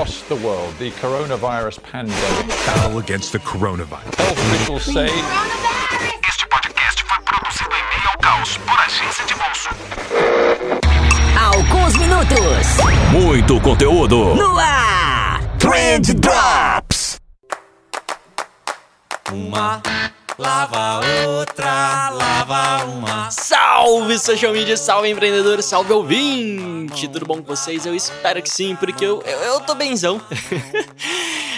across the world, the coronavirus pandemic. Battle against the coronavirus. Health officials say Este podcast foi produzido em meio ao caos por agência de bolso. Alguns minutos Muito conteúdo. no ar. Trend Drops. Uma lava outra, lava uma. Salve social media, salve empreendedor, salve ouvinte! Tudo bom com vocês? Eu espero que sim, porque eu, eu, eu tô benzão.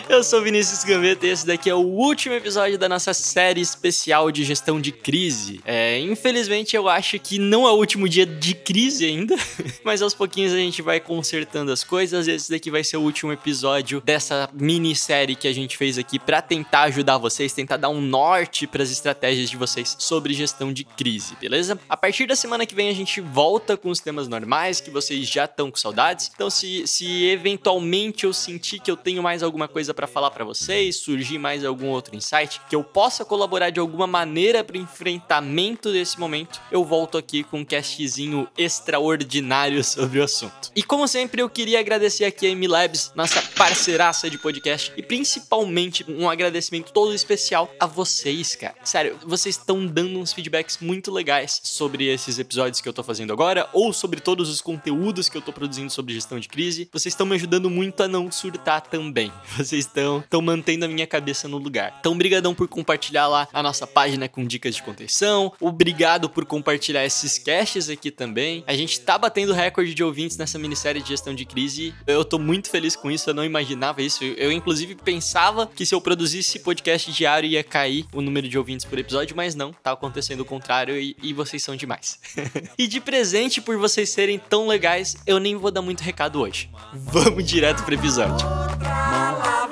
eu sou Vinícius Gambetta e esse daqui é o último episódio da nossa série especial de gestão de crise. É, infelizmente eu acho que não é o último dia de crise ainda, mas aos pouquinhos a gente vai consertando as coisas. Esse daqui vai ser o último episódio dessa minissérie que a gente fez aqui pra tentar ajudar vocês, tentar dar um norte para as estratégias de vocês sobre gestão de crise, beleza? A partir da semana que vem a gente volta com os temas normais que vocês já estão com saudades. Então, se, se eventualmente eu sentir que eu tenho mais alguma coisa para falar para vocês, surgir mais algum outro insight, que eu possa colaborar de alguma maneira para enfrentamento desse momento, eu volto aqui com um castzinho extraordinário sobre o assunto. E como sempre, eu queria agradecer aqui a M Labs, nossa parceiraça de podcast, e principalmente um agradecimento todo especial a vocês, cara. Sério, vocês estão dando uns feedbacks muito legais sobre esses episódios que eu tô fazendo agora, ou sobre todos os conteúdos que eu tô produzindo sobre gestão de crise. Vocês estão me ajudando muito a não surtar também. Vocês estão estão mantendo a minha cabeça no lugar. Então, brigadão por compartilhar lá a nossa página com dicas de contenção. Obrigado por compartilhar esses caches aqui também. A gente tá batendo recorde de ouvintes nessa minissérie de gestão de crise. Eu tô muito feliz com isso, eu não imaginava isso. Eu, inclusive, pensava que se eu produzisse podcast diário ia cair o número de ouvintes por episódio, mas não, tá acontecendo o contrário e, e vocês são demais. e de presente por vocês serem tão legais, eu nem vou dar muito recado hoje. Vamos direto pro episódio. Eu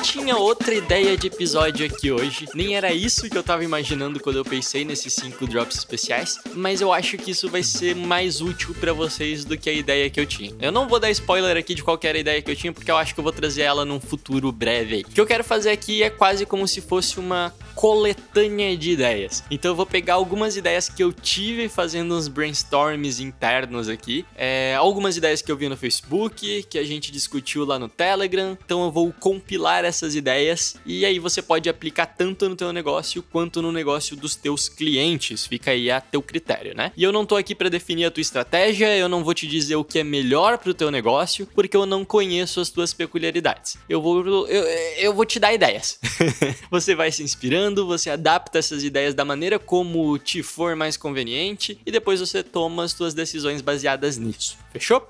tinha outra ideia de episódio aqui hoje. Nem era isso que eu tava imaginando quando eu pensei nesses cinco drops especiais, mas eu acho que isso vai ser mais útil pra vocês do que a ideia que eu tinha. Eu não vou dar spoiler aqui de qualquer ideia que eu tinha, porque eu acho que eu vou trazer ela num futuro breve. O que eu quero fazer aqui é quase como se fosse uma coletânea de ideias. Então eu vou pegar algumas ideias que eu tive fazendo uns brainstorms internos aqui, é, algumas ideias que eu vi no Facebook, que a gente discutiu lá no Telegram. Então eu vou compilar essas ideias e aí você pode aplicar tanto no teu negócio quanto no negócio dos teus clientes. Fica aí a teu critério, né? E eu não tô aqui para definir a tua estratégia, eu não vou te dizer o que é melhor pro teu negócio, porque eu não conheço as tuas peculiaridades. Eu vou eu, eu vou te dar ideias. você vai se inspirando, você adapta essas ideias da maneira como te for mais conveniente e depois você toma as tuas decisões baseadas nisso. Fechou?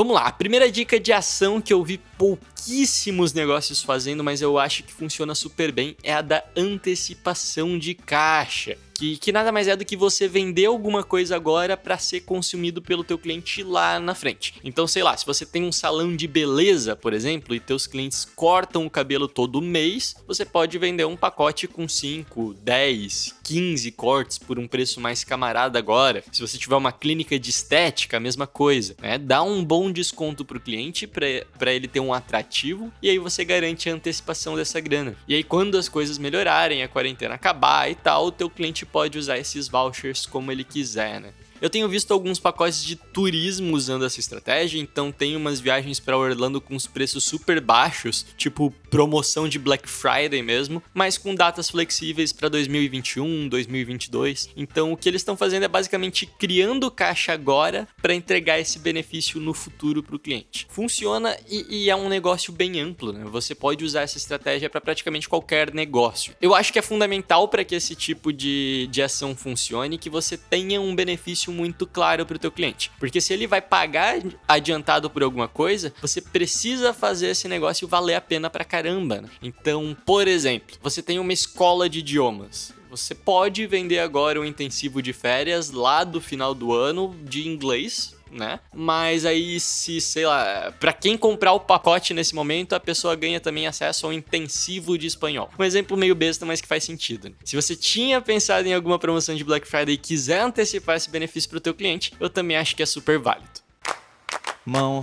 Vamos lá, a primeira dica de ação que eu vi pouquíssimos negócios fazendo, mas eu acho que funciona super bem, é a da antecipação de caixa. Que, que, nada mais é do que você vender alguma coisa agora para ser consumido pelo teu cliente lá na frente. Então, sei lá, se você tem um salão de beleza, por exemplo, e teus clientes cortam o cabelo todo mês, você pode vender um pacote com 5, 10, 15 cortes por um preço mais camarada agora. Se você tiver uma clínica de estética, a mesma coisa, né? Dá um bom desconto pro cliente para ele ter um atrativo e aí você garante a antecipação dessa grana. E aí quando as coisas melhorarem, a quarentena acabar e tal, o teu cliente pode usar esses vouchers como ele quiser, né? Eu tenho visto alguns pacotes de turismo usando essa estratégia, então tem umas viagens para Orlando com os preços super baixos, tipo promoção de Black Friday mesmo, mas com datas flexíveis para 2021, 2022. Então o que eles estão fazendo é basicamente criando caixa agora para entregar esse benefício no futuro para o cliente. Funciona e, e, é um negócio bem amplo, né? Você pode usar essa estratégia para praticamente qualquer negócio. Eu acho que é fundamental para que esse tipo de, de ação funcione que você tenha um benefício muito claro para o teu cliente. Porque se ele vai pagar adiantado por alguma coisa, você precisa fazer esse negócio valer a pena pra caramba. Né? Então, por exemplo, você tem uma escola de idiomas. Você pode vender agora um intensivo de férias lá do final do ano de inglês, né? Mas aí, se, sei lá, para quem comprar o pacote nesse momento, a pessoa ganha também acesso ao intensivo de espanhol. Um exemplo meio besta, mas que faz sentido. Né? Se você tinha pensado em alguma promoção de Black Friday e quiser antecipar esse benefício para o teu cliente, eu também acho que é super válido. Mão,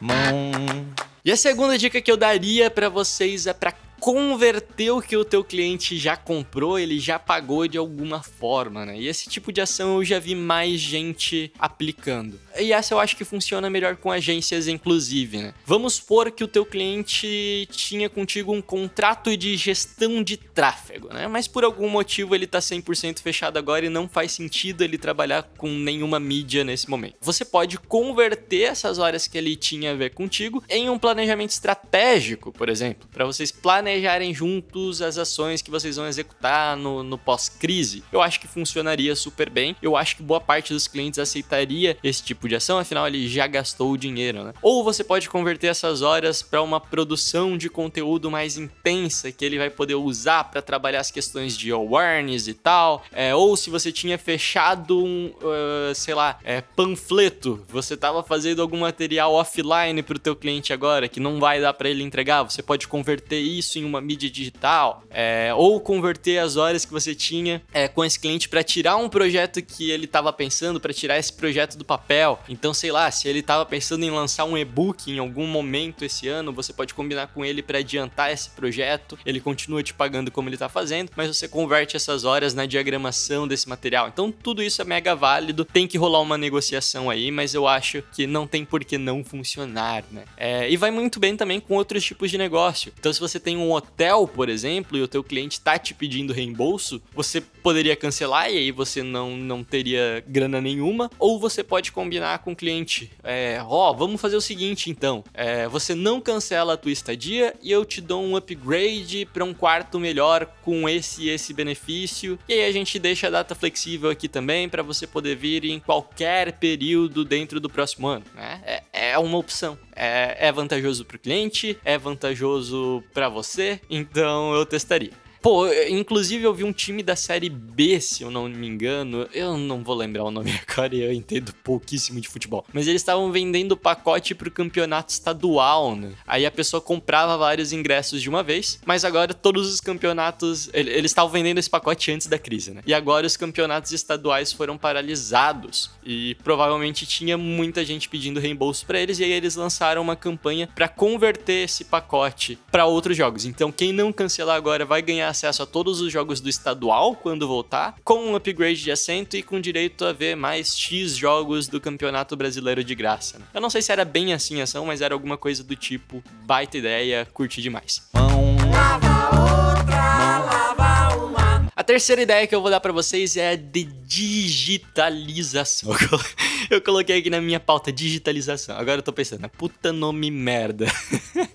mão. E a segunda dica que eu daria para vocês é para converter o que o teu cliente já comprou, ele já pagou de alguma forma, né? E esse tipo de ação eu já vi mais gente aplicando. E essa eu acho que funciona melhor com agências, inclusive, né? Vamos supor que o teu cliente tinha contigo um contrato de gestão de tráfego, né? Mas por algum motivo ele tá 100% fechado agora e não faz sentido ele trabalhar com nenhuma mídia nesse momento. Você pode converter essas horas que ele tinha a ver contigo em um planejamento estratégico, por exemplo, para vocês planejarem juntos as ações que vocês vão executar no, no pós-crise. Eu acho que funcionaria super bem. Eu acho que boa parte dos clientes aceitaria esse tipo de ação, afinal ele já gastou o dinheiro, né? Ou você pode converter essas horas para uma produção de conteúdo mais intensa que ele vai poder usar para trabalhar as questões de awareness e tal. É, ou se você tinha fechado um, uh, sei lá, é, panfleto, você estava fazendo algum material offline para o teu cliente agora que não vai dar para ele entregar, você pode converter isso em uma mídia digital, é, ou converter as horas que você tinha é, com esse cliente para tirar um projeto que ele estava pensando, para tirar esse projeto do papel. Então, sei lá, se ele estava pensando em lançar um e-book em algum momento esse ano, você pode combinar com ele para adiantar esse projeto. Ele continua te pagando como ele está fazendo, mas você converte essas horas na diagramação desse material. Então, tudo isso é mega válido. Tem que rolar uma negociação aí, mas eu acho que não tem por que não funcionar, né? É, e vai muito bem também com outros tipos de negócio. Então, se você tem um hotel, por exemplo, e o teu cliente está te pedindo reembolso, você poderia cancelar e aí você não, não teria grana nenhuma, ou você pode combinar com o cliente, é, ó, vamos fazer o seguinte então, é, você não cancela a tua estadia e eu te dou um upgrade para um quarto melhor com esse e esse benefício, e aí a gente deixa a data flexível aqui também para você poder vir em qualquer período dentro do próximo ano, né? É, é uma opção. É, é vantajoso para o cliente, é vantajoso para você, então eu testaria. Pô, inclusive eu vi um time da série B, se eu não me engano. Eu não vou lembrar o nome agora e eu entendo pouquíssimo de futebol. Mas eles estavam vendendo pacote pro campeonato estadual, né? Aí a pessoa comprava vários ingressos de uma vez, mas agora todos os campeonatos. Eles estavam vendendo esse pacote antes da crise, né? E agora os campeonatos estaduais foram paralisados. E provavelmente tinha muita gente pedindo reembolso para eles. E aí eles lançaram uma campanha para converter esse pacote para outros jogos. Então quem não cancelar agora vai ganhar acesso a todos os jogos do estadual quando voltar, com um upgrade de assento e com direito a ver mais X jogos do Campeonato Brasileiro de graça. Né? Eu não sei se era bem assim a ação, mas era alguma coisa do tipo, baita ideia, curti demais. Mão. Lava outra, lava uma. A terceira ideia que eu vou dar para vocês é a de digitalização. Eu coloquei aqui na minha pauta digitalização. Agora eu tô pensando, né? puta nome merda.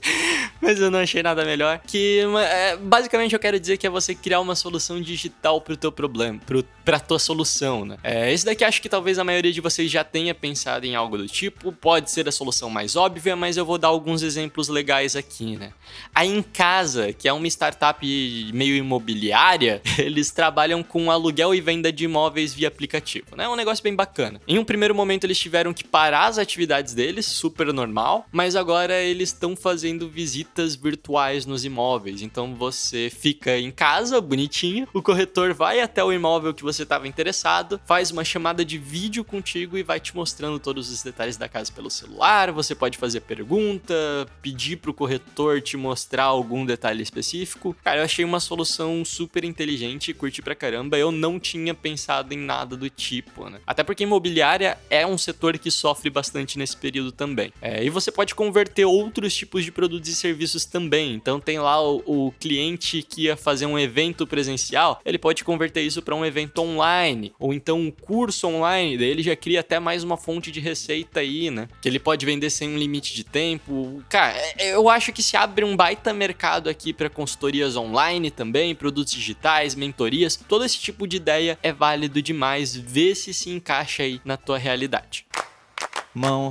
Mas eu não achei nada melhor. Que é, basicamente eu quero dizer que é você criar uma solução digital pro teu problema, pro, pra tua solução, né? É, esse daqui acho que talvez a maioria de vocês já tenha pensado em algo do tipo. Pode ser a solução mais óbvia, mas eu vou dar alguns exemplos legais aqui, né? A Em Casa, que é uma startup meio imobiliária, eles trabalham com aluguel e venda de imóveis via aplicativo, né? É um negócio bem bacana. Em um primeiro momento eles tiveram que parar as atividades deles, super normal, mas agora eles estão fazendo visitas virtuais nos imóveis. Então você fica em casa, bonitinho, o corretor vai até o imóvel que você estava interessado, faz uma chamada de vídeo contigo e vai te mostrando todos os detalhes da casa pelo celular. Você pode fazer pergunta, pedir pro corretor te mostrar algum detalhe específico. Cara, eu achei uma solução super inteligente, curti pra caramba. Eu não tinha pensado em nada do tipo, né? Até porque imobiliária é um setor que sofre bastante nesse período também. É, e você pode converter outros tipos de produtos e serviços serviços também. Então tem lá o, o cliente que ia fazer um evento presencial, ele pode converter isso para um evento online, ou então um curso online, daí ele já cria até mais uma fonte de receita aí, né? Que ele pode vender sem um limite de tempo. Cara, é, eu acho que se abre um baita mercado aqui para consultorias online também, produtos digitais, mentorias, todo esse tipo de ideia é válido demais. Vê se se encaixa aí na tua realidade. Mão.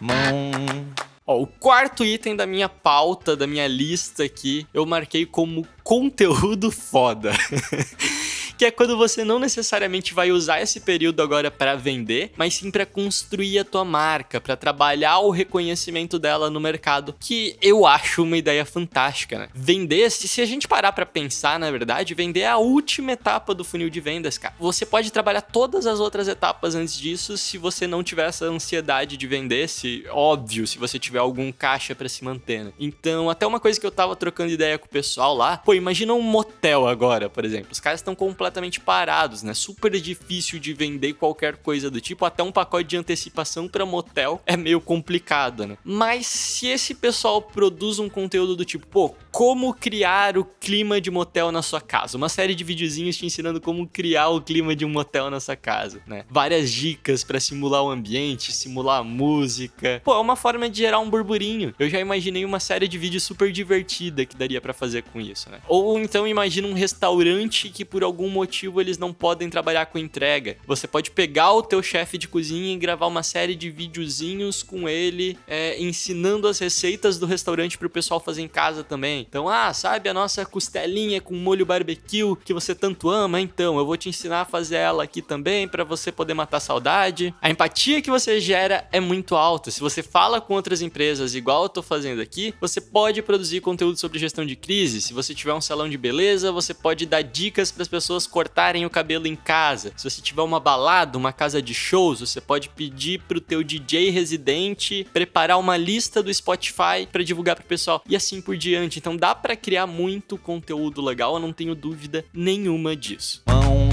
Mão. Ó, o quarto item da minha pauta, da minha lista aqui, eu marquei como conteúdo foda. que é quando você não necessariamente vai usar esse período agora para vender, mas sim para construir a tua marca, para trabalhar o reconhecimento dela no mercado, que eu acho uma ideia fantástica, né? Vender, se, a gente parar para pensar, na verdade, vender é a última etapa do funil de vendas, cara. Você pode trabalhar todas as outras etapas antes disso se você não tiver essa ansiedade de vender, se óbvio, se você tiver algum caixa para se manter. Né? Então, até uma coisa que eu tava trocando ideia com o pessoal lá, pô, imagina um motel agora, por exemplo. Os caras estão completamente parados, né? Super difícil de vender qualquer coisa do tipo, até um pacote de antecipação para motel é meio complicado, né? Mas se esse pessoal produz um conteúdo do tipo, pô, como criar o clima de motel na sua casa, uma série de videozinhos te ensinando como criar o clima de um motel na sua casa, né? Várias dicas para simular o ambiente, simular a música. Pô, é uma forma de gerar um burburinho. Eu já imaginei uma série de vídeos super divertida que daria para fazer com isso, né? Ou então imagina um restaurante que por algum motivo eles não podem trabalhar com entrega. Você pode pegar o teu chefe de cozinha e gravar uma série de videozinhos com ele, é, ensinando as receitas do restaurante pro pessoal fazer em casa também. Então, ah, sabe a nossa costelinha com molho barbecue que você tanto ama? Então, eu vou te ensinar a fazer ela aqui também para você poder matar a saudade. A empatia que você gera é muito alta. Se você fala com outras empresas igual eu tô fazendo aqui, você pode produzir conteúdo sobre gestão de crise. Se você tiver um salão de beleza, você pode dar dicas para as pessoas cortarem o cabelo em casa. Se você tiver uma balada, uma casa de shows, você pode pedir pro teu DJ residente preparar uma lista do Spotify para divulgar pro pessoal e assim por diante. Então dá para criar muito conteúdo legal, eu não tenho dúvida nenhuma disso. Mão.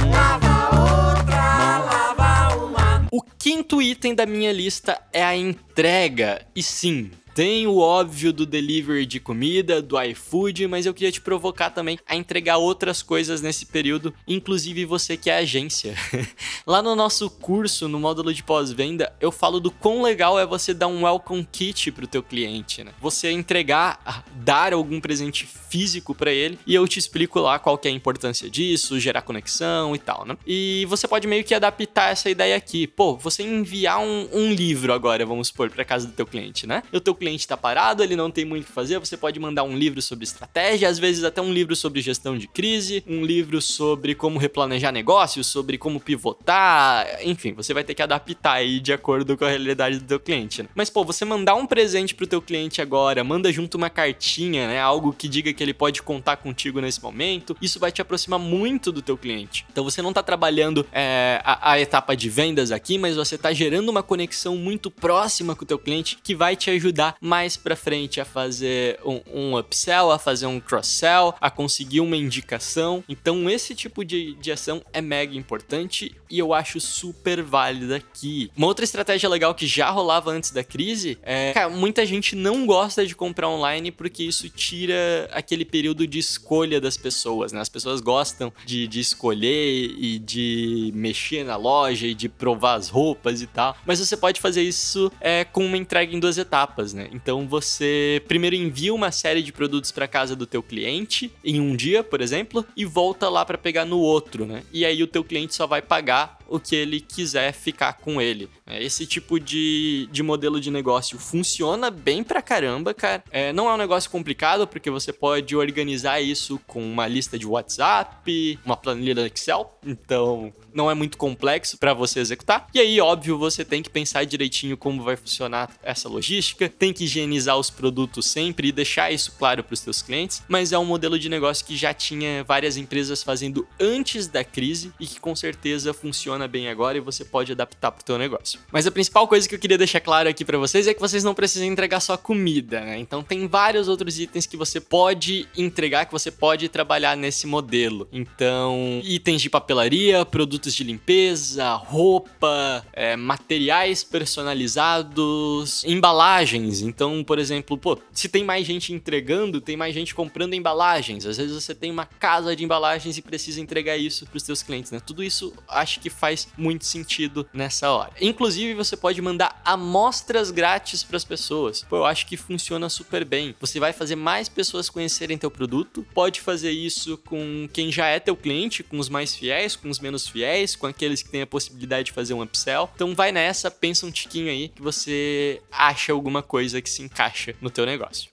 O quinto item da minha lista é a entrega. E sim, tem o óbvio do delivery de comida, do iFood, mas eu queria te provocar também a entregar outras coisas nesse período, inclusive você que é agência. Lá no nosso curso, no módulo de pós-venda, eu falo do quão legal é você dar um welcome kit pro teu cliente, né? Você entregar, dar algum presente físico para ele e eu te explico lá qual que é a importância disso, gerar conexão e tal, né? E você pode meio que adaptar essa ideia aqui. Pô, você enviar um, um livro agora, vamos supor, para casa do teu cliente, né? E teu cliente está parado, ele não tem muito o que fazer, você pode mandar um livro sobre estratégia, às vezes até um livro sobre gestão de crise, um livro sobre como replanejar negócios, sobre como pivotar, enfim, você vai ter que adaptar aí de acordo com a realidade do teu cliente. Né? Mas pô, você mandar um presente pro teu cliente agora, manda junto uma cartinha, né, algo que diga que ele pode contar contigo nesse momento, isso vai te aproximar muito do teu cliente. Então você não tá trabalhando é, a, a etapa de vendas aqui, mas você tá gerando uma conexão muito próxima com o teu cliente que vai te ajudar mais para frente a fazer um, um, upsell, a fazer um cross-sell, a conseguir uma indicação. Então, esse tipo de, de ação é mega importante e eu acho super válida aqui. Uma outra estratégia legal que já rolava antes da crise é, cara, muita gente não gosta de comprar online porque isso tira aquele período de escolha das pessoas, né? As pessoas gostam de, de escolher e de mexer na loja e de provar as roupas e tal, mas você pode fazer isso é, com uma entrega em duas etapas, né? Então você primeiro envia uma série de produtos para casa do teu cliente em um dia, por exemplo, e volta lá para pegar no outro, né? E aí o teu cliente só vai pagar o que ele quiser ficar com ele. É, esse tipo de, de modelo de negócio funciona bem pra caramba, cara. É, não é um negócio complicado, porque você pode organizar isso com uma lista de WhatsApp, uma planilha do Excel. Então, não é muito complexo para você executar. E aí, óbvio, você tem que pensar direitinho como vai funcionar essa logística, tem que higienizar os produtos sempre e deixar isso claro para os seus clientes. Mas é um modelo de negócio que já tinha várias empresas fazendo antes da crise e que com certeza funciona bem agora e você pode adaptar para o teu negócio. Mas a principal coisa que eu queria deixar claro aqui para vocês é que vocês não precisam entregar só comida, né? Então tem vários outros itens que você pode entregar, que você pode trabalhar nesse modelo. Então, itens de papelaria, produtos de limpeza, roupa, é, materiais personalizados, embalagens. Então, por exemplo, pô, se tem mais gente entregando, tem mais gente comprando embalagens. Às vezes você tem uma casa de embalagens e precisa entregar isso para os seus clientes, né? Tudo isso acho que faz muito sentido nessa hora. Inclusive, você pode mandar amostras grátis para as pessoas. Pô, eu acho que funciona super bem. Você vai fazer mais pessoas conhecerem teu produto. Pode fazer isso com quem já é teu cliente, com os mais fiéis, com os menos fiéis, com aqueles que têm a possibilidade de fazer um upsell. Então vai nessa, pensa um tiquinho aí que você acha alguma coisa que se encaixa no teu negócio.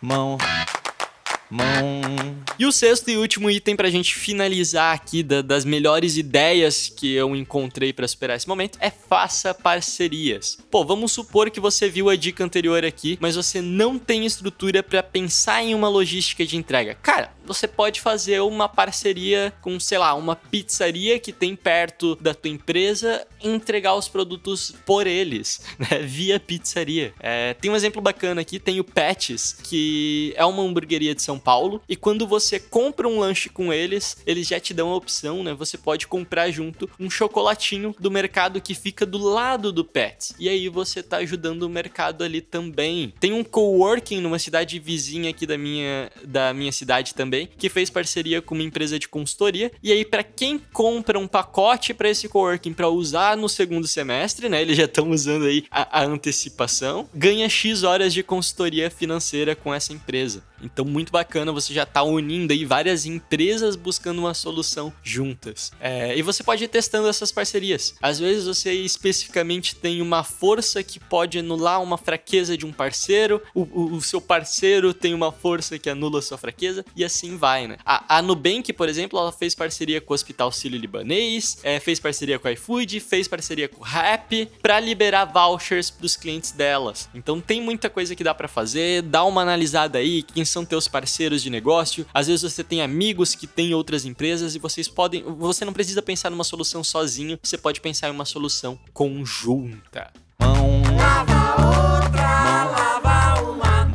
Mão. Mão. E o sexto e último item pra gente finalizar aqui da- das melhores ideias que eu encontrei pra superar esse momento é faça parcerias. Pô, vamos supor que você viu a dica anterior aqui, mas você não tem estrutura pra pensar em uma logística de entrega. Cara, você pode fazer uma parceria com, sei lá, uma pizzaria que tem perto da tua empresa e entregar os produtos por eles, né? Via pizzaria. É, tem um exemplo bacana aqui, tem o Patches, que é uma hamburgueria de São Paulo, e quando você compra um lanche com eles, eles já te dão a opção, né? Você pode comprar junto um chocolatinho do mercado que fica do lado do Pets. E aí você tá ajudando o mercado ali também. Tem um coworking numa cidade vizinha aqui da minha, da minha cidade também, que fez parceria com uma empresa de consultoria. E aí, para quem compra um pacote para esse coworking para usar no segundo semestre, né? Eles já estão usando aí a, a antecipação, ganha X horas de consultoria financeira com essa empresa. Então, muito bacana, você já tá unindo aí várias empresas buscando uma solução juntas. É, e você pode ir testando essas parcerias. Às vezes você especificamente tem uma força que pode anular uma fraqueza de um parceiro, o, o- o seu parceiro tem uma força que anula a sua fraqueza, e assim vai, né? A, a Nubank, por exemplo, ela fez parceria com o Hospital Sírio-Libanês, é, fez parceria com o iFood, fez parceria com o Rap, para liberar vouchers pros clientes delas. Então tem muita coisa que dá para fazer, dá uma analisada aí, quem são teus parceiros de negócio. Às vezes você tem amigos que têm outras empresas e vocês podem, você não precisa pensar numa solução sozinho, você pode pensar em uma solução conjunta.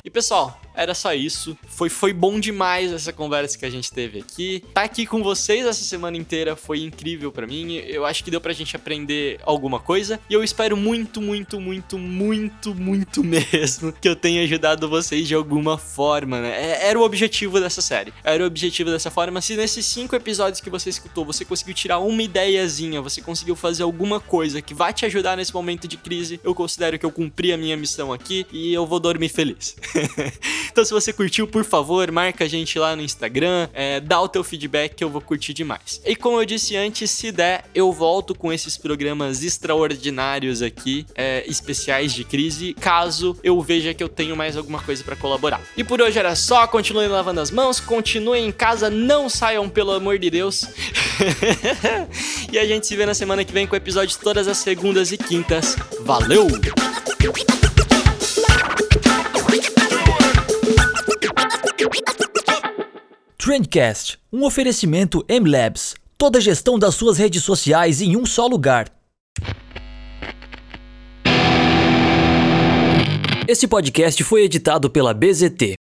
E pessoal, era só isso. Foi, foi bom demais essa conversa que a gente teve aqui. Tá aqui com vocês essa semana inteira foi incrível pra mim. Eu acho que deu pra gente aprender alguma coisa. E eu espero muito, muito, muito, muito, muito mesmo que eu tenha ajudado vocês de alguma forma, né? É- Era o objetivo dessa série. Era o objetivo dessa forma. Se nesses cinco episódios que você escutou, você conseguiu tirar uma ideiazinha, você conseguiu fazer alguma coisa que vai te ajudar nesse momento de crise, eu considero que eu cumpri a minha missão aqui e eu vou dormir feliz. então, se você curtiu, por favor, marca a gente lá no Instagram, é, dá o teu feedback que eu vou curtir demais. E como eu disse antes, se der, eu volto com esses programas extraordinários aqui, é, especiais de crise, caso eu veja que eu tenho mais alguma coisa pra colaborar. E por hoje era só, continuem lavando as mãos, continuem em casa, não saiam, pelo amor de Deus. e a gente se vê na semana que vem com episódios todas as segundas e quintas. Valeu! Trendcast, um oferecimento M-Labs. Toda a gestão das suas redes sociais em um só lugar. Esse podcast foi editado pela BZT,